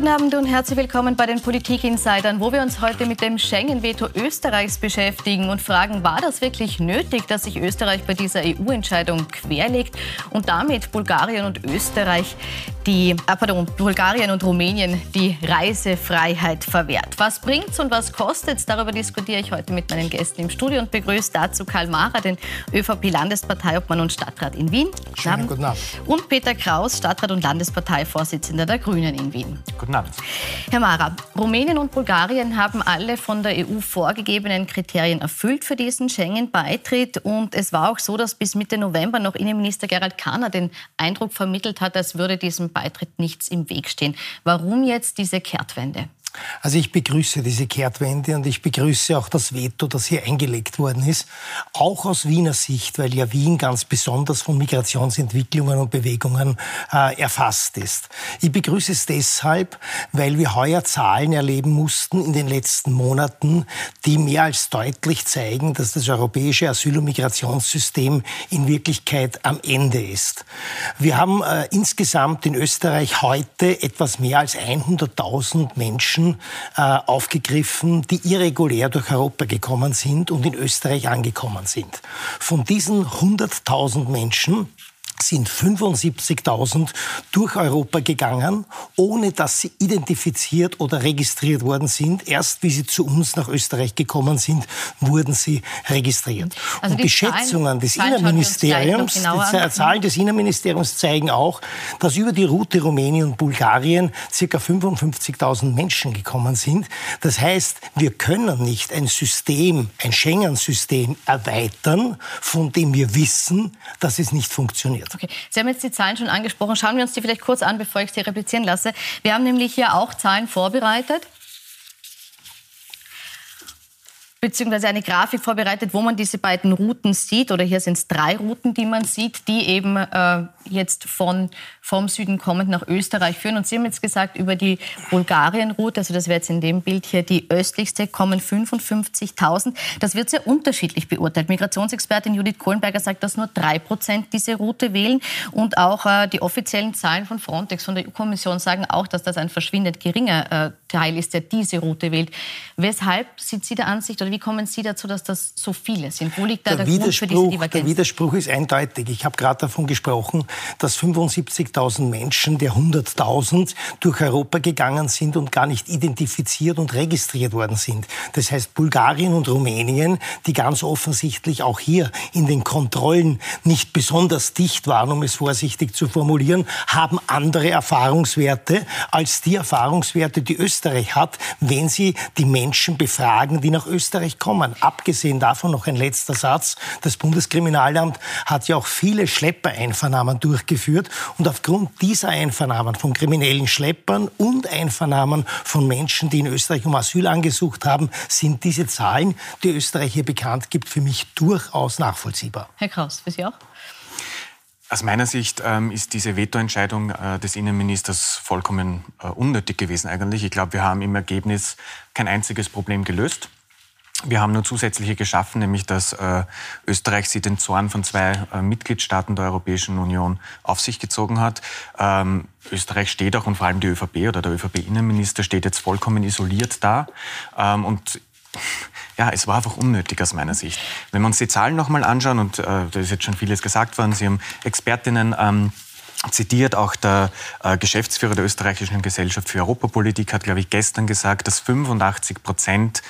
Guten Abend und herzlich willkommen bei den Politik-Insidern, wo wir uns heute mit dem Schengen-Veto Österreichs beschäftigen und fragen, war das wirklich nötig, dass sich Österreich bei dieser EU-Entscheidung querlegt und damit Bulgarien und Österreich die, äh, pardon, Bulgarien und Rumänien die Reisefreiheit verwehrt. Was bringt's und was kostet's? Darüber diskutiere ich heute mit meinen Gästen im Studio und begrüße dazu Karl Mara, den ÖVP-Landesparteiobmann und Stadtrat in Wien. Schönen guten Abend. Und Peter Kraus, Stadtrat und Landesparteivorsitzender der Grünen in Wien. Guten Abend. Herr Mara, Rumänien und Bulgarien haben alle von der EU vorgegebenen Kriterien erfüllt für diesen Schengen-Beitritt. Und es war auch so, dass bis Mitte November noch Innenminister Gerald Kahner den Eindruck vermittelt hat, als würde diesem Beitritt nichts im Weg stehen. Warum jetzt diese Kehrtwende? Also ich begrüße diese Kehrtwende und ich begrüße auch das Veto, das hier eingelegt worden ist. Auch aus Wiener Sicht, weil ja Wien ganz besonders von Migrationsentwicklungen und Bewegungen äh, erfasst ist. Ich begrüße es deshalb, weil wir heuer Zahlen erleben mussten in den letzten Monaten, die mehr als deutlich zeigen, dass das europäische Asyl- und Migrationssystem in Wirklichkeit am Ende ist. Wir haben äh, insgesamt in Österreich heute etwas mehr als 100.000 Menschen, Menschen äh, aufgegriffen, die irregulär durch Europa gekommen sind und in Österreich angekommen sind. Von diesen 100.000 Menschen sind 75.000 durch Europa gegangen, ohne dass sie identifiziert oder registriert worden sind. Erst wie sie zu uns nach Österreich gekommen sind, wurden sie registriert. Also und die, Schätzungen des Zahlen Innenministeriums, die Zahlen des Innenministeriums zeigen auch, dass über die Route Rumänien und Bulgarien ca. 55.000 Menschen gekommen sind. Das heißt, wir können nicht ein System, ein Schengen-System erweitern, von dem wir wissen, dass es nicht funktioniert. Okay. Sie haben jetzt die Zahlen schon angesprochen. Schauen wir uns die vielleicht kurz an, bevor ich sie replizieren lasse. Wir haben nämlich hier auch Zahlen vorbereitet beziehungsweise eine Grafik vorbereitet, wo man diese beiden Routen sieht. Oder hier sind es drei Routen, die man sieht, die eben äh, jetzt von, vom Süden kommend nach Österreich führen. Und Sie haben jetzt gesagt, über die Bulgarien-Route, also das wäre jetzt in dem Bild hier die östlichste, kommen 55.000. Das wird sehr unterschiedlich beurteilt. Migrationsexpertin Judith Kohlenberger sagt, dass nur drei Prozent diese Route wählen. Und auch äh, die offiziellen Zahlen von Frontex, von der EU-Kommission sagen auch, dass das ein verschwindend geringer äh, Teil ist, der diese Route wählt. Weshalb sind Sie der Ansicht, oder wie kommen Sie dazu, dass das so viele sind? Wo liegt da der, der Grund für diese Divergenz? Der Widerspruch ist eindeutig. Ich habe gerade davon gesprochen, dass 75.000 Menschen der 100.000 durch Europa gegangen sind und gar nicht identifiziert und registriert worden sind. Das heißt, Bulgarien und Rumänien, die ganz offensichtlich auch hier in den Kontrollen nicht besonders dicht waren, um es vorsichtig zu formulieren, haben andere Erfahrungswerte als die Erfahrungswerte, die Österreich hat, wenn sie die Menschen befragen, die nach Österreich kommen. Abgesehen davon noch ein letzter Satz. Das Bundeskriminalamt hat ja auch viele Schleppereinvernahmen durchgeführt. Und aufgrund dieser Einvernahmen von kriminellen Schleppern und Einvernahmen von Menschen, die in Österreich um Asyl angesucht haben, sind diese Zahlen, die Österreich hier bekannt gibt, für mich durchaus nachvollziehbar. Herr Kraus, für Sie auch? Aus meiner Sicht ähm, ist diese Vetoentscheidung äh, des Innenministers vollkommen äh, unnötig gewesen eigentlich. Ich glaube, wir haben im Ergebnis kein einziges Problem gelöst. Wir haben nur zusätzliche geschaffen, nämlich dass äh, Österreich sie den Zorn von zwei äh, Mitgliedstaaten der Europäischen Union auf sich gezogen hat. Ähm, Österreich steht auch und vor allem die ÖVP oder der ÖVP-Innenminister steht jetzt vollkommen isoliert da. Ähm, und ja, es war einfach unnötig aus meiner Sicht. Wenn wir uns die Zahlen nochmal anschauen, und äh, da ist jetzt schon vieles gesagt worden, Sie haben Expertinnen ähm, zitiert. Auch der äh, Geschäftsführer der österreichischen Gesellschaft für Europapolitik hat, glaube ich, gestern gesagt, dass 85 Prozent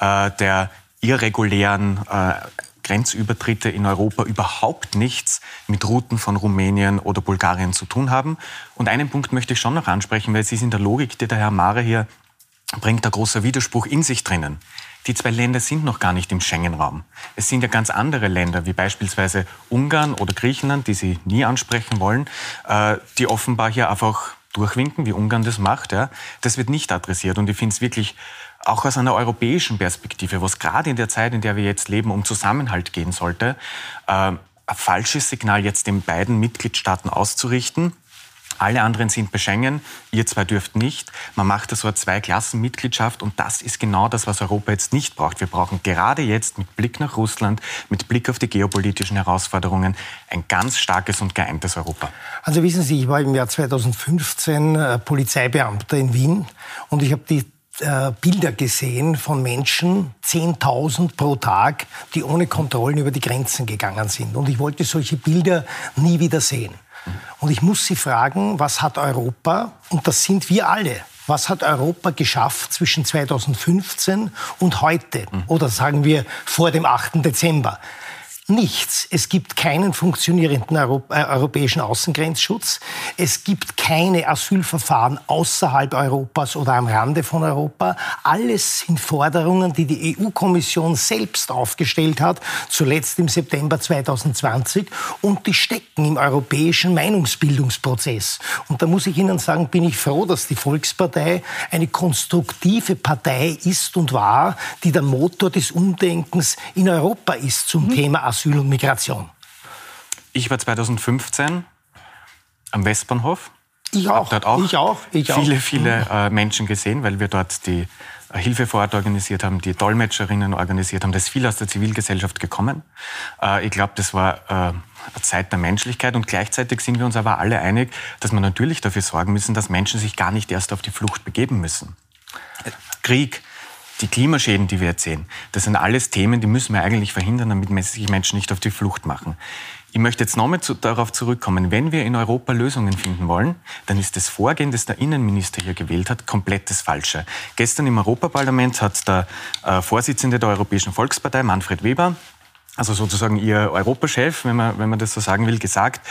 äh, der irregulären äh, Grenzübertritte in Europa überhaupt nichts mit Routen von Rumänien oder Bulgarien zu tun haben. Und einen Punkt möchte ich schon noch ansprechen, weil es ist in der Logik, die der Herr Mare hier bringt, der großer Widerspruch in sich drinnen. Die zwei Länder sind noch gar nicht im Schengen-Raum. Es sind ja ganz andere Länder, wie beispielsweise Ungarn oder Griechenland, die Sie nie ansprechen wollen, äh, die offenbar hier einfach durchwinken, wie Ungarn das macht. Ja. Das wird nicht adressiert. Und ich finde es wirklich auch aus einer europäischen Perspektive, was gerade in der Zeit, in der wir jetzt leben, um Zusammenhalt gehen sollte, äh, ein falsches Signal jetzt den beiden Mitgliedstaaten auszurichten Alle anderen sind bei Schengen, ihr zwei dürft nicht. Man macht da so eine Zwei-Klassen-Mitgliedschaft und das ist genau das, was Europa jetzt nicht braucht. Wir brauchen gerade jetzt mit Blick nach Russland, mit Blick auf die geopolitischen Herausforderungen ein ganz starkes und geeintes Europa. Also wissen Sie, ich war im Jahr 2015 äh, Polizeibeamter in Wien und ich habe die äh, Bilder gesehen von Menschen, 10.000 pro Tag, die ohne Kontrollen über die Grenzen gegangen sind. Und ich wollte solche Bilder nie wieder sehen. Und ich muss Sie fragen, was hat Europa, und das sind wir alle, was hat Europa geschafft zwischen 2015 und heute? Oder sagen wir vor dem 8. Dezember? Nichts. Es gibt keinen funktionierenden Europ äh, europäischen Außengrenzschutz. Es gibt keine Asylverfahren außerhalb Europas oder am Rande von Europa. Alles sind Forderungen, die die EU-Kommission selbst aufgestellt hat, zuletzt im September 2020. Und die stecken im europäischen Meinungsbildungsprozess. Und da muss ich Ihnen sagen, bin ich froh, dass die Volkspartei eine konstruktive Partei ist und war, die der Motor des Umdenkens in Europa ist zum mhm. Thema Asyl. Asyl und Migration? Ich war 2015 am Westbahnhof. Ich auch. Dort auch ich auch. Ich viele, viele mhm. äh, Menschen gesehen, weil wir dort die äh, Hilfe vor Ort organisiert haben, die Dolmetscherinnen organisiert haben. Da ist viel aus der Zivilgesellschaft gekommen. Äh, ich glaube, das war äh, eine Zeit der Menschlichkeit und gleichzeitig sind wir uns aber alle einig, dass wir natürlich dafür sorgen müssen, dass Menschen sich gar nicht erst auf die Flucht begeben müssen. Krieg, die Klimaschäden, die wir jetzt sehen, das sind alles Themen, die müssen wir eigentlich verhindern, damit sich Menschen nicht auf die Flucht machen. Ich möchte jetzt nochmal zu, darauf zurückkommen. Wenn wir in Europa Lösungen finden wollen, dann ist das Vorgehen, das der Innenminister hier gewählt hat, komplett das Falsche. Gestern im Europaparlament hat der äh, Vorsitzende der Europäischen Volkspartei, Manfred Weber, also sozusagen ihr Europachef, wenn man, wenn man das so sagen will, gesagt,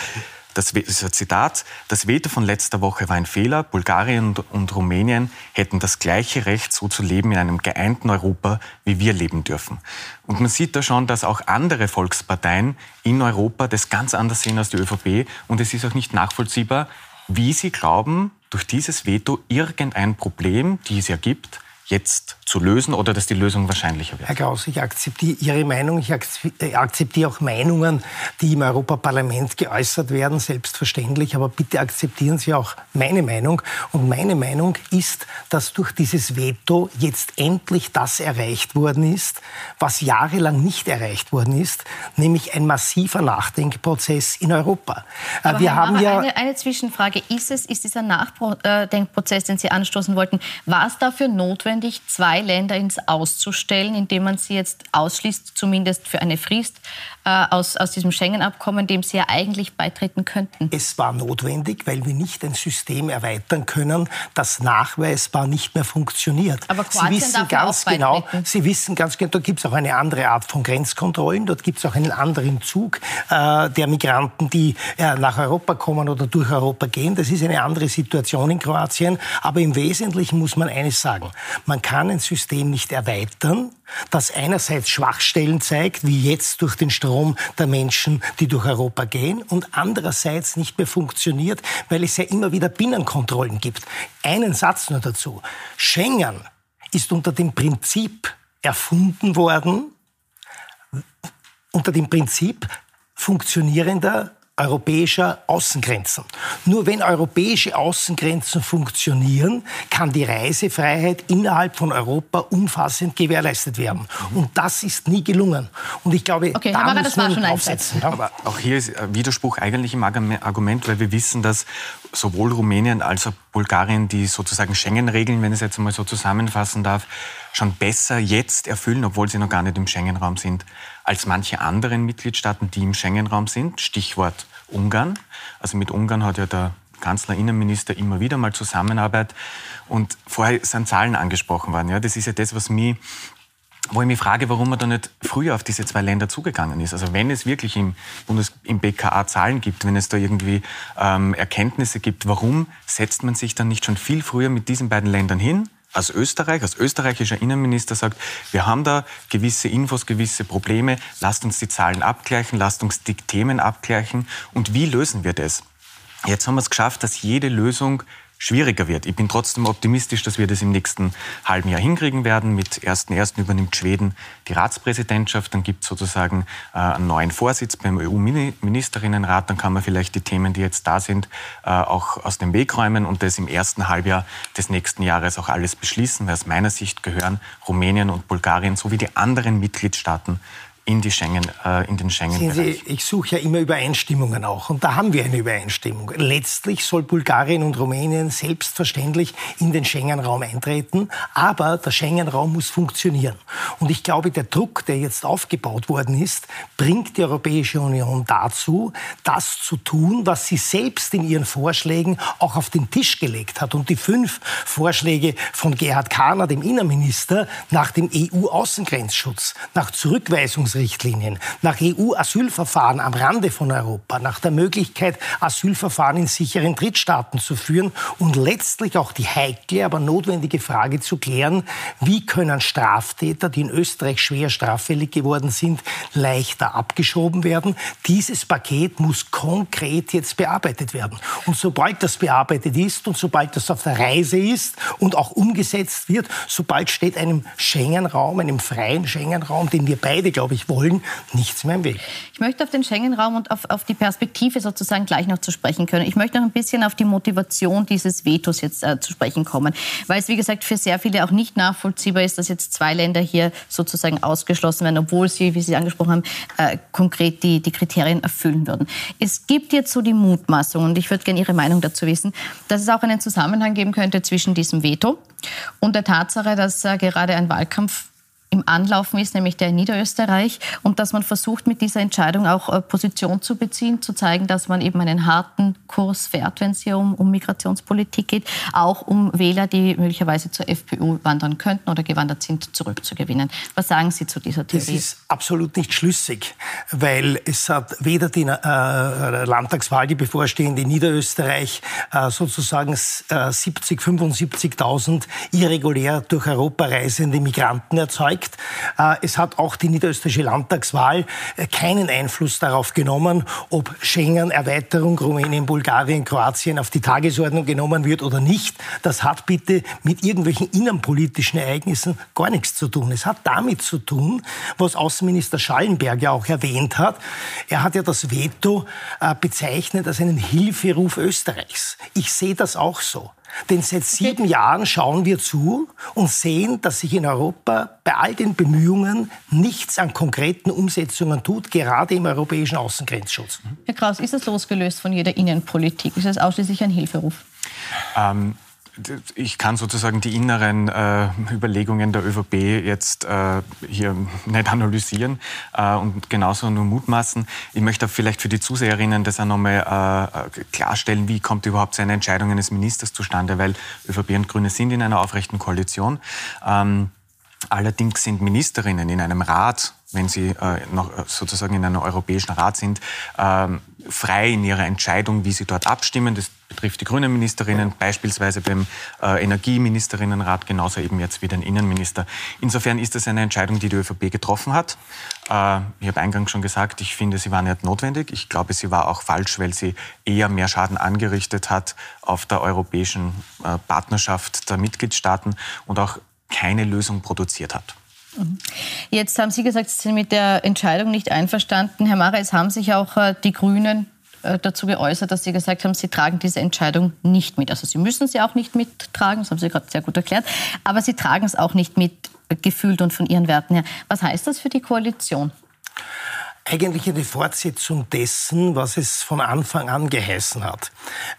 das ein Zitat, das Veto von letzter Woche war ein Fehler. Bulgarien und, und Rumänien hätten das gleiche Recht, so zu leben in einem geeinten Europa, wie wir leben dürfen. Und man sieht da schon, dass auch andere Volksparteien in Europa das ganz anders sehen als die ÖVP. Und es ist auch nicht nachvollziehbar, wie sie glauben, durch dieses Veto irgendein Problem, die es ja gibt, jetzt zu lösen oder dass die Lösung wahrscheinlicher wird? Herr Kraus, ich akzeptiere Ihre Meinung. Ich äh, akzeptiere auch Meinungen, die im Europaparlament geäußert werden, selbstverständlich. Aber bitte akzeptieren Sie auch meine Meinung. Und meine Meinung ist, dass durch dieses Veto jetzt endlich das erreicht worden ist, was jahrelang nicht erreicht worden ist, nämlich ein massiver Nachdenkprozess in Europa. Äh, Aber Wir Herr haben Mara, ja eine, eine Zwischenfrage. Ist es, ist dieser Nachdenkprozess, den Sie anstoßen wollten, war es dafür notwendig, zwei zwei Länder ins Auszustellen, indem man sie jetzt ausschließt, zumindest für eine Frist, äh, aus, aus diesem Schengen-Abkommen, dem sie ja eigentlich beitreten könnten? Es war notwendig, weil wir nicht ein System erweitern können, das nachweisbar nicht mehr funktioniert. Aber Kroatien Sie wissen ganz genau, Sie wissen ganz genau, da gibt es auch eine andere Art von Grenzkontrollen, dort gibt es auch einen anderen Zug äh, der Migranten, die äh, nach Europa kommen oder durch Europa gehen. Das ist eine andere Situation in Kroatien. Aber im Wesentlichen muss man eines sagen. Man kann ein System nicht erweitern, das einerseits Schwachstellen zeigt, wie jetzt durch den Strom der Menschen, die durch Europa gehen, und andererseits nicht mehr funktioniert, weil es ja immer wieder Binnenkontrollen gibt. Einen Satz nur dazu. Schengen ist unter dem Prinzip erfunden worden, unter dem Prinzip funktionierender europäischer Außengrenzen. Nur wenn europäische Außengrenzen funktionieren, kann die Reisefreiheit innerhalb von Europa umfassend gewährleistet werden. Und das ist nie gelungen. Und ich glaube, okay, da muss das man aufsetzen. Ja. Aber auch hier ist Widerspruch eigentlich im Argument, weil wir wissen, dass sowohl Rumänien als auch Bulgarien die sozusagen Schengen-Regeln, wenn ich es jetzt einmal so zusammenfassen darf, schon besser jetzt erfüllen, obwohl sie noch gar nicht im Schengen-Raum sind als manche anderen Mitgliedstaaten, die im Schengen-Raum sind. Stichwort Ungarn. Also mit Ungarn hat ja der Kanzler, Innenminister immer wieder mal Zusammenarbeit. Und vorher sind Zahlen angesprochen worden. Ja, das ist ja das, was mich wo ich mich frage, warum man da nicht früher auf diese zwei Länder zugegangen ist. Also wenn es wirklich im, Bundes, im BKA Zahlen gibt, wenn es da irgendwie ähm, Erkenntnisse gibt, warum setzt man sich dann nicht schon viel früher mit diesen beiden Ländern hin, als Österreich, als österreichischer Innenminister sagt, wir haben da gewisse Infos, gewisse Probleme, lasst uns die Zahlen abgleichen, lasst uns die Themen abgleichen und wie lösen wir das? Jetzt haben wir es geschafft, dass jede Lösung schwieriger wird. Ich bin trotzdem optimistisch, dass wir das im nächsten halben Jahr hinkriegen werden. Mit 1.1. übernimmt Schweden die Ratspräsidentschaft. Dann gibt es sozusagen äh, einen neuen Vorsitz beim EU-Ministerinnenrat. Dann kann man vielleicht die Themen, die jetzt da sind, äh, auch aus dem Weg räumen und das im ersten Halbjahr des nächsten Jahres auch alles beschließen. Weil aus meiner Sicht gehören Rumänien und Bulgarien sowie die anderen Mitgliedstaaten in, die Schengen, äh, in den Schengen-Bereich. Ich suche ja immer Übereinstimmungen auch. Und da haben wir eine Übereinstimmung. Letztlich soll Bulgarien und Rumänien selbstverständlich in den Schengen-Raum eintreten. Aber der Schengen-Raum muss funktionieren. Und ich glaube, der Druck, der jetzt aufgebaut worden ist, bringt die Europäische Union dazu, das zu tun, was sie selbst in ihren Vorschlägen auch auf den Tisch gelegt hat. Und die fünf Vorschläge von Gerhard Kahner, dem Innenminister, nach dem EU-Außengrenzschutz, nach Zurückweisungs Asylrichtlinien, nach EU-Asylverfahren am Rande von Europa, nach der Möglichkeit, Asylverfahren in sicheren Drittstaaten zu führen und letztlich auch die heikle, aber notwendige Frage zu klären, wie können Straftäter, die in Österreich schwer straffällig geworden sind, leichter abgeschoben werden. Dieses Paket muss konkret jetzt bearbeitet werden. Und sobald das bearbeitet ist und sobald das auf der Reise ist und auch umgesetzt wird, sobald steht einem Schengen-Raum, einem freien Schengen-Raum, den wir beide, glaube ich, wollen, nichts mehr im Weg. Ich möchte auf den Schengen-Raum und auf, auf die Perspektive sozusagen gleich noch zu sprechen können. Ich möchte noch ein bisschen auf die Motivation dieses Vetos jetzt äh, zu sprechen kommen, weil es, wie gesagt, für sehr viele auch nicht nachvollziehbar ist, dass jetzt zwei Länder hier sozusagen ausgeschlossen werden, obwohl sie, wie Sie angesprochen haben, äh, konkret die, die Kriterien erfüllen würden. Es gibt jetzt so die Mutmaßung, und ich würde gerne Ihre Meinung dazu wissen, dass es auch einen Zusammenhang geben könnte zwischen diesem Veto und der Tatsache, dass äh, gerade ein Wahlkampf im Anlaufen ist, nämlich der in Niederösterreich, und dass man versucht, mit dieser Entscheidung auch äh, Position zu beziehen, zu zeigen, dass man eben einen harten Kurs fährt, wenn es hier um, um Migrationspolitik geht, auch um Wähler, die möglicherweise zur FPÖ wandern könnten oder gewandert sind, zurückzugewinnen. Was sagen Sie zu dieser Theorie? Das ist absolut nicht schlüssig, weil es hat weder die äh, Landtagswahl, die bevorstehende in Niederösterreich, äh, sozusagen äh, 70, 75.000 irregulär durch Europa reisende Migranten erzeugt, gesagt, äh, es hat auch die niederösterreichische Landtagswahl äh, keinen Einfluss darauf genommen, ob Schengen, Erweiterung, Rumänien, Bulgarien, Kroatien auf die Tagesordnung genommen wird oder nicht. Das hat bitte mit irgendwelchen innenpolitischen Ereignissen gar nichts zu tun. Es hat damit zu tun, was Außenminister Schallenberg ja auch erwähnt hat. Er hat ja das Veto äh, bezeichnet als einen Hilferuf Österreichs. Ich sehe das auch so. Denn seit sieben Jahren schauen wir zu und sehen, dass sich in Europa bei all den Bemühungen nichts an konkreten Umsetzungen tut, gerade im europäischen Außengrenzschutz. Herr Kraus, ist das losgelöst von jeder Innenpolitik? Ist es ausschließlich ein Hilferuf? Ähm, ich kann sozusagen die inneren äh, Überlegungen der ÖVP jetzt äh, hier nicht analysieren äh, und genauso nur mutmaßen. Ich möchte vielleicht für die Zuseherinnen das auch nochmal äh, klarstellen, wie kommt überhaupt so eine Entscheidung eines Ministers zustande, weil ÖVP und Grüne sind in einer aufrechten Koalition. Ähm, allerdings sind Ministerinnen in einem Rat wenn sie äh, noch äh, sozusagen in einem europäischen Rat sind, ähm, frei in ihrer Entscheidung, wie sie dort abstimmen. Das betrifft die grünen Ministerinnen, beispielsweise beim äh, Energieministerinnenrat, genauso eben jetzt wie den Innenminister. Insofern ist das eine Entscheidung, die die ÖVP getroffen hat. Äh, ich habe eingangs schon gesagt, ich finde, sie war nicht notwendig. Ich glaube, sie war auch falsch, weil sie eher mehr Schaden angerichtet hat auf der europäischen äh, Partnerschaft der Mitgliedstaaten und auch keine Lösung produziert hat. Jetzt haben Sie gesagt, Sie sind mit der Entscheidung nicht einverstanden. Herr Mara, es haben sich auch äh, die Grünen äh, dazu geäußert, dass Sie gesagt haben, Sie tragen diese Entscheidung nicht mit. Also Sie müssen sie auch nicht mittragen, das haben Sie gerade sehr gut erklärt, aber Sie tragen es auch nicht mit, gefühlt und von Ihren Werten her. Was heißt das für die Koalition? Eigentlich eine Fortsetzung dessen, was es von Anfang an geheißen hat.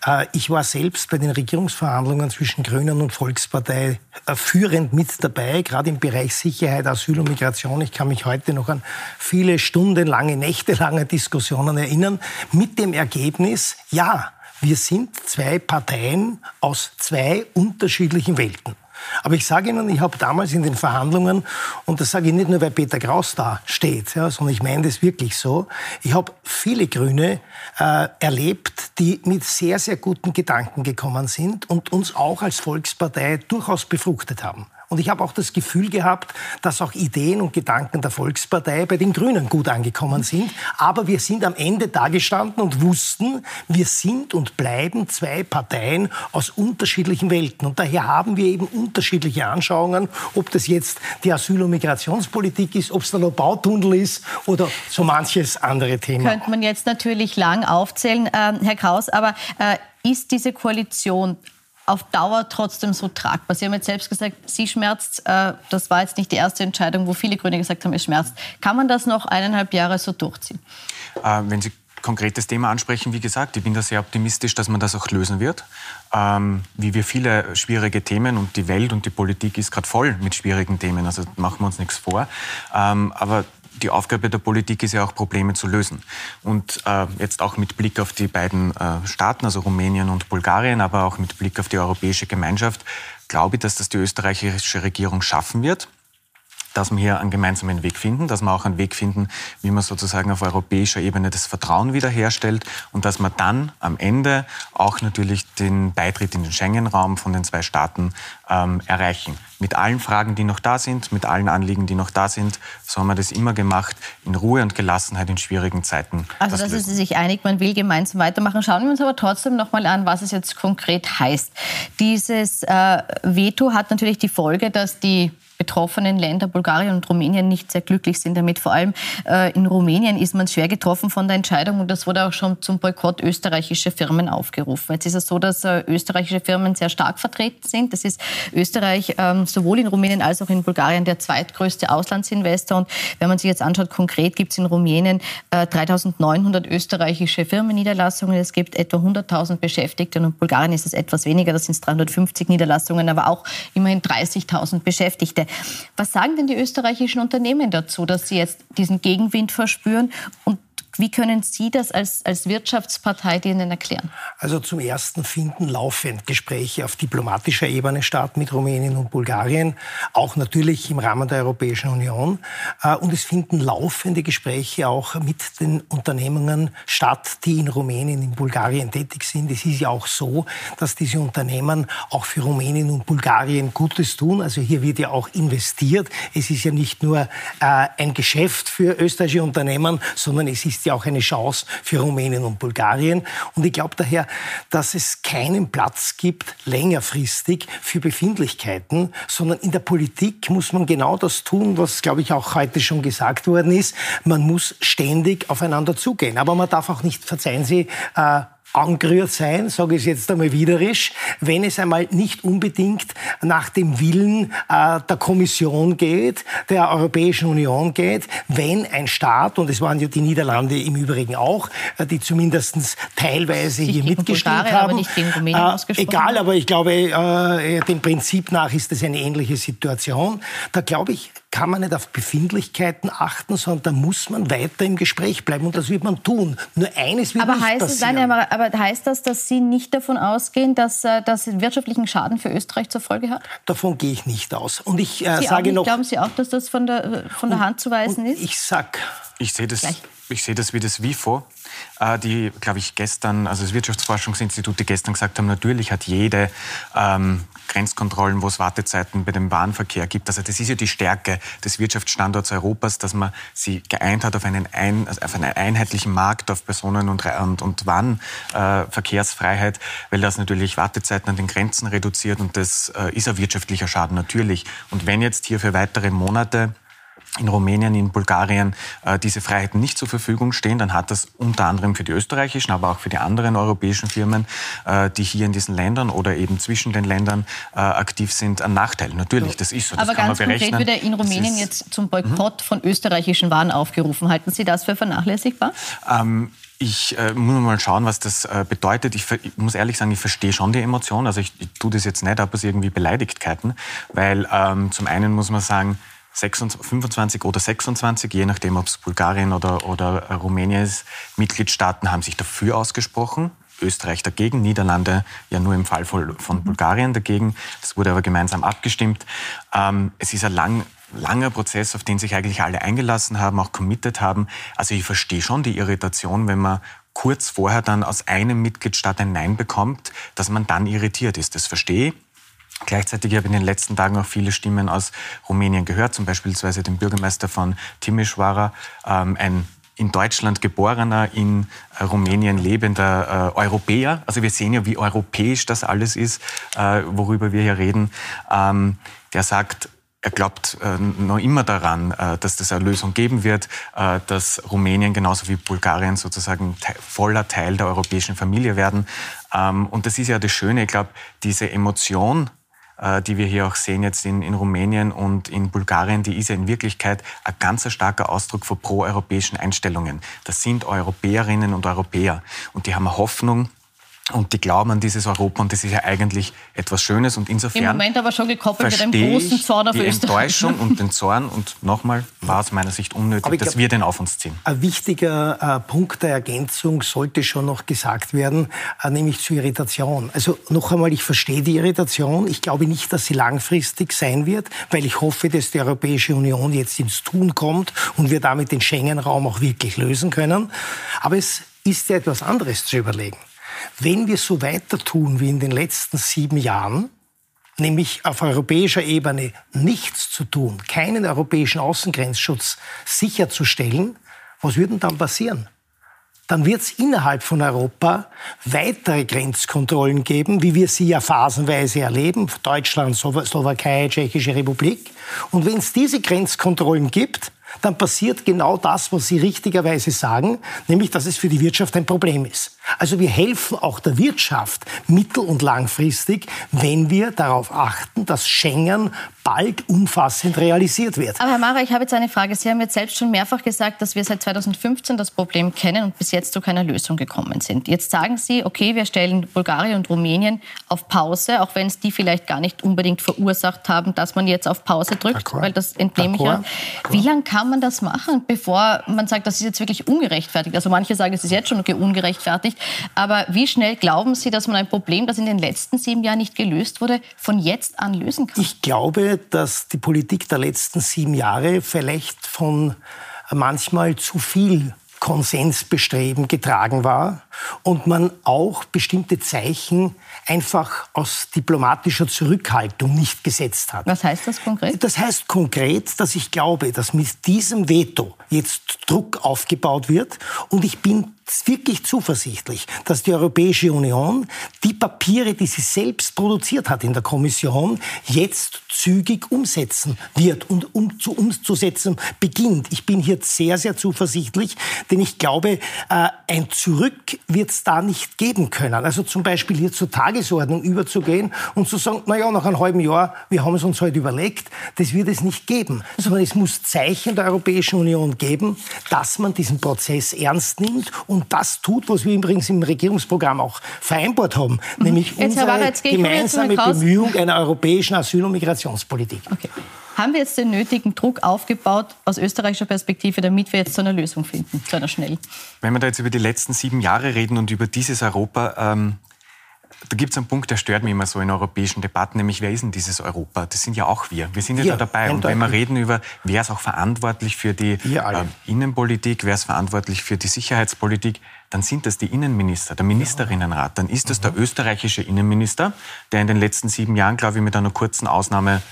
Äh, ich war selbst bei den Regierungsverhandlungen zwischen Grünen und Volkspartei äh, führend mit dabei, gerade im Bereich Sicherheit, Asyl und Migration. Ich kann mich heute noch an viele stundenlange, nächtelange Diskussionen erinnern, mit dem Ergebnis, ja, wir sind zwei Parteien aus zwei unterschiedlichen Welten. Aber ich sage Ihnen, ich habe damals in den Verhandlungen, und das sage ich nicht nur, weil Peter Kraus da steht, ja, sondern ich meine das wirklich so, ich habe viele Grüne äh, erlebt, die mit sehr, sehr guten Gedanken gekommen sind und uns auch als Volkspartei durchaus befruchtet haben. Und ich habe auch das Gefühl gehabt, dass auch Ideen und Gedanken der Volkspartei bei den Grünen gut angekommen sind. Aber wir sind am Ende dagestanden und wussten, wir sind und bleiben zwei Parteien aus unterschiedlichen Welten. Und daher haben wir eben unterschiedliche Anschauungen, ob das jetzt die Asyl- und Migrationspolitik ist, ob es der Bautunnel ist oder so manches andere Thema. Könnte man jetzt natürlich lang aufzählen, äh, Herr Kraus, aber äh, ist diese Koalition auf Dauer trotzdem so tragbar? Sie haben jetzt selbst gesagt, Sie schmerzt. Äh, das war jetzt nicht die erste Entscheidung, wo viele Grüne gesagt haben, es schmerzt. Kann man das noch eineinhalb Jahre so durchziehen? Äh, wenn Sie konkretes Thema ansprechen, wie gesagt, ich bin da sehr optimistisch, dass man das auch lösen wird. Ähm, wie wir viele schwierige Themen und die Welt und die Politik ist gerade voll mit schwierigen Themen, also machen wir uns nichts vor. Ähm, aber die Aufgabe der Politik ist ja auch, Probleme zu lösen. Und äh, jetzt auch mit Blick auf die beiden äh, Staaten, also Rumänien und Bulgarien, aber auch mit Blick auf die europäische Gemeinschaft, glaube ich, dass das die österreichische Regierung schaffen wird dass wir hier einen gemeinsamen Weg finden, dass wir auch einen Weg finden, wie man sozusagen auf europäischer Ebene das Vertrauen wiederherstellt und dass wir dann am Ende auch natürlich den Beitritt in den Schengen-Raum von den zwei Staaten ähm, erreichen. Mit allen Fragen, die noch da sind, mit allen Anliegen, die noch da sind, so haben wir das immer gemacht, in Ruhe und Gelassenheit in schwierigen Zeiten. Also, dass Sie sich einig, man will gemeinsam weitermachen. Schauen wir uns aber trotzdem noch mal an, was es jetzt konkret heißt. Dieses äh, Veto hat natürlich die Folge, dass die betroffenen Länder, Bulgarien und Rumänien, nicht sehr glücklich sind damit. Vor allem äh, in Rumänien ist man schwer getroffen von der Entscheidung und das wurde auch schon zum Boykott österreichischer Firmen aufgerufen. Jetzt ist es so, dass äh, österreichische Firmen sehr stark vertreten sind. Das ist Österreich ähm, sowohl in Rumänien als auch in Bulgarien der zweitgrößte Auslandsinvestor. Und wenn man sich jetzt anschaut, konkret gibt es in Rumänien äh, 3900 österreichische Firmenniederlassungen. Es gibt etwa 100.000 Beschäftigte und in Bulgarien ist es etwas weniger, das sind 350 Niederlassungen, aber auch immerhin 30.000 Beschäftigte. Was sagen denn die österreichischen Unternehmen dazu, dass sie jetzt diesen Gegenwind verspüren? Und wie können Sie das als, als Wirtschaftspartei denen erklären? Also zum Ersten finden laufend Gespräche auf diplomatischer Ebene statt mit Rumänien und Bulgarien, auch natürlich im Rahmen der Europäischen Union. Äh, und es finden laufende Gespräche auch mit den Unternehmungen statt, die in Rumänien, in Bulgarien tätig sind. Es ist ja auch so, dass diese Unternehmen auch für Rumänien und Bulgarien Gutes tun. Also hier wird ja auch investiert. Es ist ja nicht nur äh, ein Geschäft für österreichische Unternehmen, sondern es ist ja auch eine Chance für Rumänien und Bulgarien. Und ich glaube daher, dass es keinen Platz gibt, längerfristig für Befindlichkeiten, sondern in der Politik muss man genau das tun, was, glaube ich, auch heute schon gesagt worden ist. Man muss ständig aufeinander zugehen. Aber man darf auch nicht, verzeihen Sie, äh, angerührt sein, sage ich es jetzt einmal widerisch, wenn es einmal nicht unbedingt nach dem Willen äh, der Kommission geht, der Europäischen Union geht, wenn ein Staat, und es waren ja die Niederlande im Übrigen auch, äh, die zumindest teilweise hier mitgestimmt Bulgarien, haben. Aber äh, egal, aber ich glaube, äh, dem Prinzip nach ist das eine ähnliche Situation. Da glaube ich, kann man nicht auf Befindlichkeiten achten, sondern da muss man weiter im Gespräch bleiben und das wird man tun. Nur eines wird aber nicht heißt passieren. Es, nein, aber, heißt das, dass Sie nicht davon ausgehen, dass äh, das wirtschaftlichen Schaden für Österreich zur Folge hat? Davon gehe ich nicht aus. Und ich äh, sage noch. Glauben Sie auch, dass das von der, von der Hand zu weisen ist? Ich sag. Ich sehe das. Gleich ich sehe das wie das WIFO, äh, die, glaube ich, gestern, also das Wirtschaftsforschungsinstitut, die gestern gesagt haben, natürlich hat jede ähm, Grenzkontrollen, wo es Wartezeiten bei dem Bahnverkehr gibt. Also das ist ja die Stärke des Wirtschaftsstandorts Europas, dass man sie geeint hat auf einen, ein, also auf einen einheitlichen Markt, auf Personen- und, und, und Warenverkehrsfreiheit, äh, weil das natürlich Wartezeiten an den Grenzen reduziert und das äh, ist ein wirtschaftlicher Schaden natürlich. Und wenn jetzt hier für weitere Monate in Rumänien, in Bulgarien äh, diese Freiheiten nicht zur Verfügung stehen, dann hat das unter anderem für die österreichischen, aber auch für die anderen europäischen Firmen, äh, die hier in diesen Ländern oder eben zwischen den Ländern äh, aktiv sind, einen Nachteil. Natürlich, das ist so. Das aber ganz konkret wird in Rumänien jetzt zum Boykott von österreichischen Waren aufgerufen. Halten Sie das für vernachlässigbar? Ähm, ich äh, muss mal schauen, was das äh, bedeutet. Ich, ich, muss ehrlich sagen, ich verstehe schon die Emotion. Also ich, ich tue das jetzt nicht, aber es irgendwie Beleidigkeiten. Weil ähm, zum einen muss man sagen, 26, 25 oder 26, je nachdem, ob es Bulgarien oder, oder Rumänien ist, Mitgliedstaaten haben sich dafür ausgesprochen. Österreich dagegen, Niederlande ja nur im Fall von, von Bulgarien dagegen. Das wurde aber gemeinsam abgestimmt. Ähm, es ist ein lang, langer Prozess, auf den sich eigentlich alle eingelassen haben, auch committed haben. Also ich verstehe schon die Irritation, wenn man kurz vorher dann aus einem Mitgliedstaat ein Nein bekommt, dass man dann irritiert ist. Das verstehe ich. Gleichzeitig habe ich in den letzten Tagen auch viele Stimmen aus Rumänien gehört, zum Beispiel den Bürgermeister von Timișoara, ähm, ein in Deutschland geborener, in äh, Rumänien lebender äh, Europäer. Also wir sehen ja, wie europäisch das alles ist, äh, worüber wir hier reden. Ähm, der sagt, er glaubt äh, noch immer daran, äh, dass es eine Lösung geben wird, äh, dass Rumänien genauso wie Bulgarien sozusagen te voller Teil der europäischen Familie werden. Ähm, und das ist ja das Schöne, ich glaube, diese Emotion, die wir hier auch sehen jetzt in, in Rumänien und in Bulgarien, die ist ja in Wirklichkeit ein ganz starker Ausdruck von proeuropäischen Einstellungen. Das sind Europäerinnen und Europäer und die haben eine Hoffnung, und die glauben an dieses Europa und das ist ja eigentlich etwas Schönes und insofern im Moment aber schon gekoppelt mit einem großen Zorn auf die Österreich. Enttäuschung und den Zorn und nochmal war aus meiner Sicht unnötig, dass wir den auf uns ziehen. Ein wichtiger äh, Punkt der Ergänzung sollte schon noch gesagt werden, äh, nämlich zur Irritation. Also noch einmal, ich verstehe die Irritation. Ich glaube nicht, dass sie langfristig sein wird, weil ich hoffe, dass die Europäische Union jetzt ins Tun kommt und wir damit den Schengen-Raum auch wirklich lösen können. Aber es ist ja etwas anderes zu überlegen. Wenn wir so weiter tun wie in den letzten sieben Jahren, nämlich auf europäischer Ebene nichts zu tun, keinen europäischen Außengrenzschutz sicherzustellen, was würde dann passieren? Dann wird es innerhalb von Europa weitere Grenzkontrollen geben, wie wir sie ja phasenweise erleben, Deutschland, Slowakei, Tschechische Republik. Und wenn es diese Grenzkontrollen gibt, dann passiert genau das, was Sie richtigerweise sagen, nämlich dass es für die Wirtschaft ein Problem ist. Also wir helfen auch der Wirtschaft mittel- und langfristig, wenn wir darauf achten, dass Schengen bald umfassend realisiert wird. Aber Herr Mara, ich habe jetzt eine Frage. Sie haben jetzt selbst schon mehrfach gesagt, dass wir seit 2015 das Problem kennen und bis jetzt zu keiner Lösung gekommen sind. Jetzt sagen Sie, okay, wir stellen Bulgarien und Rumänien auf Pause, auch wenn es die vielleicht gar nicht unbedingt verursacht haben, dass man jetzt auf Pause drückt, weil das entnehme ich ja. Wie lange kann man das machen, bevor man sagt, das ist jetzt wirklich ungerechtfertigt? Also manche sagen, es ist jetzt schon ungerechtfertigt. Aber wie schnell glauben Sie, dass man ein Problem, das in den letzten sieben Jahren nicht gelöst wurde, von jetzt an lösen kann? Ich glaube, dass die Politik der letzten sieben Jahre vielleicht von manchmal zu viel Konsensbestreben getragen war und man auch bestimmte Zeichen einfach aus diplomatischer Zurückhaltung nicht gesetzt hat. Was heißt das konkret? Das heißt konkret, dass ich glaube, dass mit diesem Veto jetzt Druck aufgebaut wird und ich bin wirklich zuversichtlich, dass die Europäische Union die Papiere, die sie selbst produziert hat in der Kommission, jetzt zügig umsetzen wird und um zu umzusetzen beginnt. Ich bin hier sehr, sehr zuversichtlich, denn ich glaube, äh, ein Zurück wird es da nicht geben können. Also zum Beispiel hier zur Tagesordnung überzugehen und zu sagen, na ja, nach einem halben Jahr, wir haben es uns heute überlegt, das wird es nicht geben, sondern es muss Zeichen der Europäischen Union geben, dass man diesen Prozess ernst nimmt und das tut, was wir übrigens im Regierungsprogramm auch vereinbart haben, mhm. nämlich jetzt, unsere jetzt gemeinsame Bemühung einer europäischen Asyl- und Migrationspolitik. Okay. Haben wir jetzt den nötigen Druck aufgebaut aus österreichischer Perspektive, damit wir jetzt zu einer Lösung finden, zu einer schnell? Wenn wir da jetzt über die letzten sieben Jahre reden und über dieses Europa, ähm, da gibt es einen Punkt, der stört mich immer so in europäischen Debatten, nämlich wer ist denn dieses Europa? Das sind ja auch wir. Wir sind ja, ja da dabei. Und wenn wir reden über, wer ist auch verantwortlich für die äh, Innenpolitik, wer ist verantwortlich für die Sicherheitspolitik, dann sind das die Innenminister, der Ministerinnenrat. Dann ist das der mhm. österreichische Innenminister, der in den letzten sieben Jahren, glaube ich, mit einer kurzen Ausnahme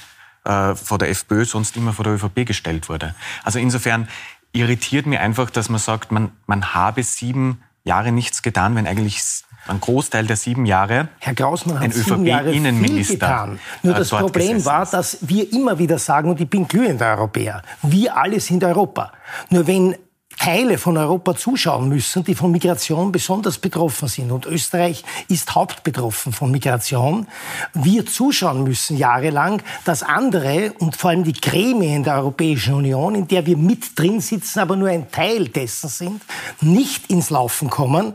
äh, vor der FPÖ, sonst immer vor der ÖVP gestellt wurde. Also insofern irritiert mir einfach, dass man sagt, man, man habe sieben Jahre nichts getan, wenn eigentlich ein Großteil der sieben Jahre Herr Grausmann hat sieben Jahre viel getan. Nur das Problem war, dass wir immer wieder sagen, und ich bin glühender Europäer, wir alle sind Europa. Nur wenn Teile von Europa zuschauen müssen, die von Migration besonders betroffen sind. Und Österreich ist hauptbetroffen von Migration. Wir zuschauen müssen jahrelang, dass andere und vor allem die Gremien der Europäischen Union, in der wir mit drin sitzen, aber nur ein Teil dessen sind, nicht ins Laufen kommen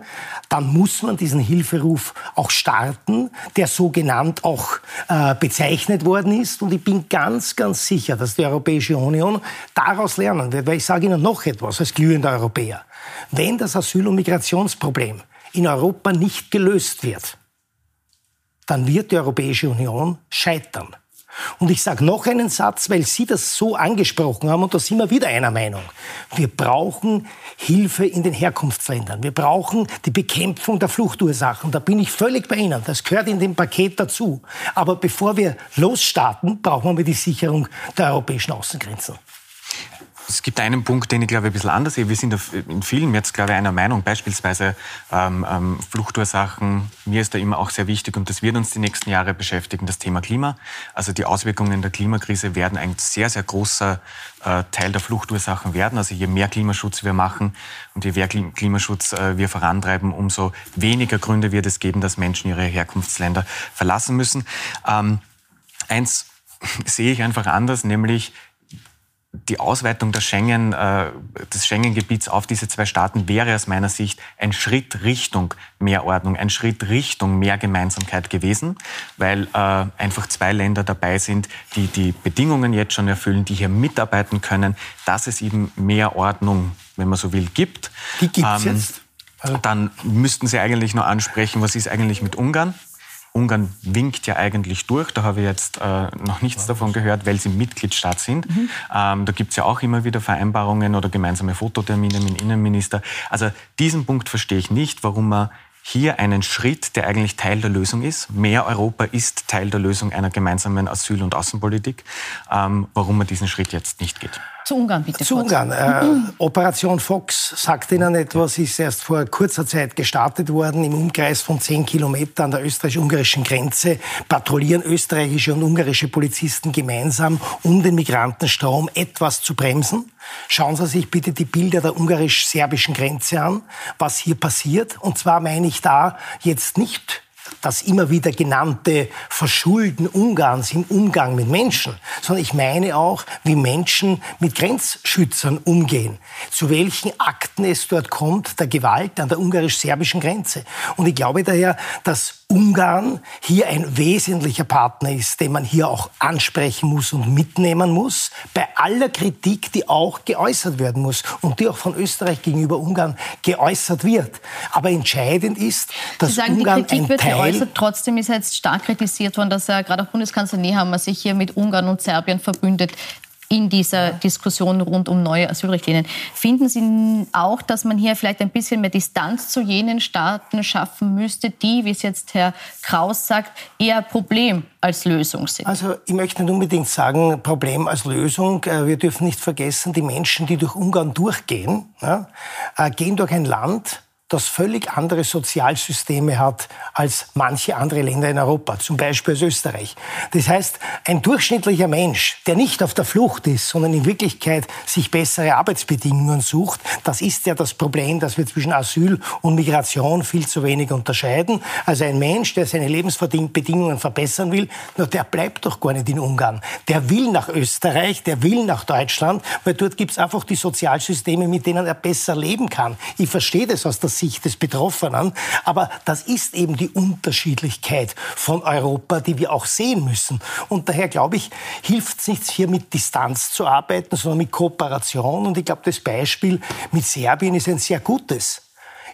dann muss man diesen Hilferuf auch starten, der so genannt auch äh, bezeichnet worden ist. Und ich bin ganz, ganz sicher, dass die Europäische Union daraus lernen wird. Weil ich sage Ihnen noch etwas als glühender Europäer. Wenn das Asyl- und Migrationsproblem in Europa nicht gelöst wird, dann wird die Europäische Union scheitern. Und ich sage noch einen Satz, weil Sie das so angesprochen haben, und da sind wir wieder einer Meinung. Wir brauchen Hilfe in den Herkunftsländern. Wir brauchen die Bekämpfung der Fluchtursachen. Da bin ich völlig bei Ihnen. Das gehört in dem Paket dazu. Aber bevor wir losstarten, brauchen wir die Sicherung der europäischen Außengrenzen. Es gibt einen Punkt, den ich glaube ein bisschen anders sehe. Wir sind in vielen jetzt, glaube ich, einer Meinung. Beispielsweise ähm, ähm, Fluchtursachen. Mir ist da immer auch sehr wichtig und das wird uns die nächsten Jahre beschäftigen, das Thema Klima. Also die Auswirkungen der Klimakrise werden ein sehr, sehr großer äh, Teil der Fluchtursachen werden. Also je mehr Klimaschutz wir machen und je mehr Klimaschutz äh, wir vorantreiben, umso weniger Gründe wird es geben, dass Menschen ihre Herkunftsländer verlassen müssen. Ähm, eins sehe ich einfach anders, nämlich die Ausweitung der Schengen, äh, des Schengen-Gebiets auf diese zwei Staaten wäre aus meiner Sicht ein Schritt Richtung mehr Ordnung, ein Schritt Richtung mehr Gemeinsamkeit gewesen, weil äh, einfach zwei Länder dabei sind, die die Bedingungen jetzt schon erfüllen, die hier mitarbeiten können, dass es eben mehr Ordnung, wenn man so will, gibt. Die gibt es ähm, jetzt? Dann müssten Sie eigentlich noch ansprechen, was ist eigentlich mit Ungarn? Ungarn winkt ja eigentlich durch. Da habe ich jetzt äh, noch nichts davon gehört, weil sie Mitgliedstaat sind. Mhm. Ähm, da gibt es ja auch immer wieder Vereinbarungen oder gemeinsame Fototermine mit dem Innenminister. Also diesen Punkt verstehe ich nicht, warum man hier einen Schritt, der eigentlich Teil der Lösung ist. Mehr Europa ist Teil der Lösung einer gemeinsamen Asyl- und Außenpolitik. Ähm, warum man diesen Schritt jetzt nicht geht. Zu Ungarn, bitte. Zu Ungarn. Äh, Operation Fox sagt Ihnen etwas, ist erst vor kurzer Zeit gestartet worden. Im Umkreis von zehn Kilometern an der österreichisch-ungarischen Grenze patrouillieren österreichische und ungarische Polizisten gemeinsam, um den Migrantenstrom etwas zu bremsen. Schauen Sie sich bitte die Bilder der ungarisch-serbischen Grenze an, was hier passiert. Und zwar meine ich da jetzt nicht das immer wieder genannte Verschulden Ungarns im Umgang mit Menschen, sondern ich meine auch, wie Menschen mit Grenzschützern umgehen, zu welchen Akten es dort kommt, der Gewalt an der ungarisch-serbischen Grenze. Und ich glaube daher, dass Ungarn hier ein wesentlicher Partner ist, den man hier auch ansprechen muss und mitnehmen muss, bei aller Kritik, die auch geäußert werden muss und die auch von Österreich gegenüber Ungarn geäußert wird. Aber entscheidend ist, dass sagen, Ungarn ein Teil geäußert. Trotzdem ist jetzt stark kritisiert worden, dass er gerade auch Bundeskanzler Nehammer sich hier mit Ungarn und Serbien verbündet in dieser Diskussion rund um neue Asylrichtlinien. Finden Sie auch, dass man hier vielleicht ein bisschen mehr Distanz zu jenen Staaten schaffen müsste, die, wie es jetzt Herr Kraus sagt, eher Problem als Lösung sind? Also ich möchte nicht unbedingt sagen, Problem als Lösung. Äh, wir dürfen nicht vergessen, die Menschen, die durch Ungarn durchgehen, äh, gehen durch ein Land, das völlig andere Sozialsysteme hat als manche andere Länder in Europa, zum Beispiel als Österreich. Das heißt, ein durchschnittlicher Mensch, der nicht auf der Flucht ist, sondern in Wirklichkeit sich bessere Arbeitsbedingungen sucht, das ist ja das Problem, dass wir zwischen Asyl und Migration viel zu wenig unterscheiden. Also ein Mensch, der seine Lebensbedingungen verbessern will, der bleibt doch gar nicht in Ungarn. Der will nach Österreich, der will nach Deutschland, weil dort gibt es einfach die Sozialsysteme, mit denen er besser leben kann. Ich verstehe das aus der Sicht des Betroffenen. Aber das ist eben die Unterschiedlichkeit von Europa, die wir auch sehen müssen. Und daher glaube ich, hilft es nicht, hier mit Distanz zu arbeiten, sondern mit Kooperation. Und ich glaube, das Beispiel mit Serbien ist ein sehr gutes.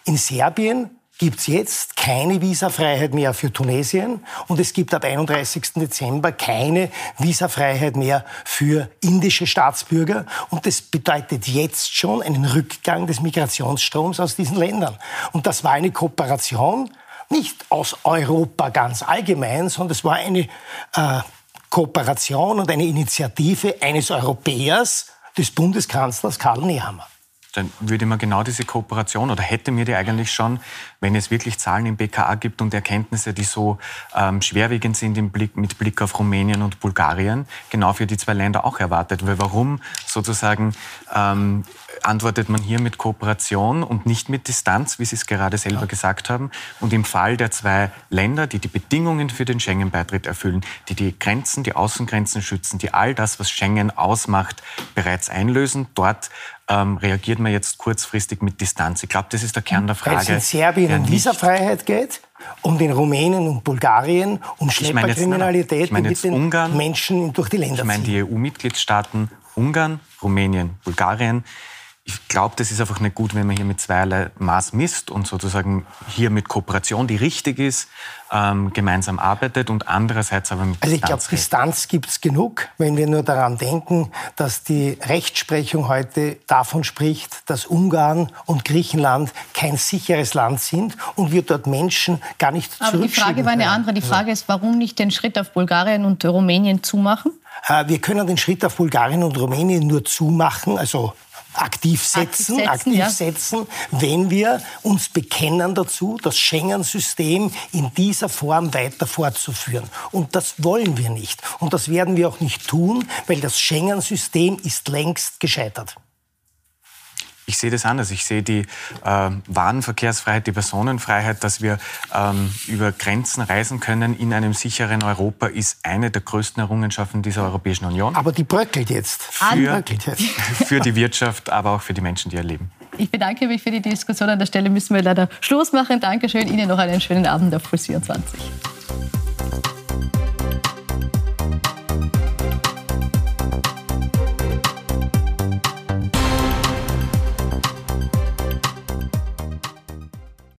In Serbien gibt es jetzt keine Visafreiheit mehr für Tunesien und es gibt ab 31. Dezember keine Visafreiheit mehr für indische Staatsbürger. Und das bedeutet jetzt schon einen Rückgang des Migrationsstroms aus diesen Ländern. Und das war eine Kooperation, nicht aus Europa ganz allgemein, sondern es war eine äh, Kooperation und eine Initiative eines Europäers, des Bundeskanzlers Karl Nehammer dann würde man genau diese Kooperation oder hätte mir die eigentlich schon, wenn es wirklich Zahlen im BKA gibt und Erkenntnisse, die so ähm, schwerwiegend sind im Blick, mit Blick auf Rumänien und Bulgarien, genau für die zwei Länder auch erwartet. Weil warum sozusagen ähm, antwortet man hier mit Kooperation und nicht mit Distanz, wie Sie es gerade selber ja. gesagt haben. Und im Fall der zwei Länder, die die Bedingungen für den Schengen-Beitritt erfüllen, die die Grenzen, die Außengrenzen schützen, die all das, was Schengen ausmacht, bereits einlösen, dort ähm, reagiert man jetzt kurzfristig mit Distanz. Ich glaube, das ist der Kern der Frage. Weil es in Serbien um Visafreiheit geht und in Rumänien und Bulgarien um Schlepperkriminalität, meine jetzt Ungarn, Menschen durch die Länder Ich meine die EU-Mitgliedstaaten Ungarn, Rumänien, Bulgarien ich glaube, das ist einfach nicht gut, wenn man hier mit zweierlei Maß misst und sozusagen hier mit Kooperation, die richtig ist, ähm, gemeinsam arbeitet und andererseits aber mit Also ich glaube, Distanz gibt es genug, wenn wir nur daran denken, dass die Rechtsprechung heute davon spricht, dass Ungarn und Griechenland kein sicheres Land sind und wir dort Menschen gar nicht Aber die Frage war eine andere. Die Frage ist, warum nicht den Schritt auf Bulgarien und Rumänien zumachen? Äh, wir können den Schritt auf Bulgarien und Rumänien nur zumachen, also aktiv setzen, aktiv, setzen, aktiv ja. setzen, wenn wir uns bekennen dazu, das Schengen-System in dieser Form weiter fortzuführen. Und das wollen wir nicht. Und das werden wir auch nicht tun, weil das Schengen-System ist längst gescheitert. Ich sehe das anders. Ich sehe die äh, Warenverkehrsfreiheit, die Personenfreiheit, dass wir ähm, über Grenzen reisen können in einem sicheren Europa, ist eine der größten Errungenschaften dieser Europäischen Union. Aber die bröckelt jetzt. Für, bröckelt jetzt. für die Wirtschaft, aber auch für die Menschen, die erleben. Ich bedanke mich für die Diskussion. An der Stelle müssen wir leider Schluss machen. Dankeschön. Ihnen noch einen schönen Abend auf Puls 24.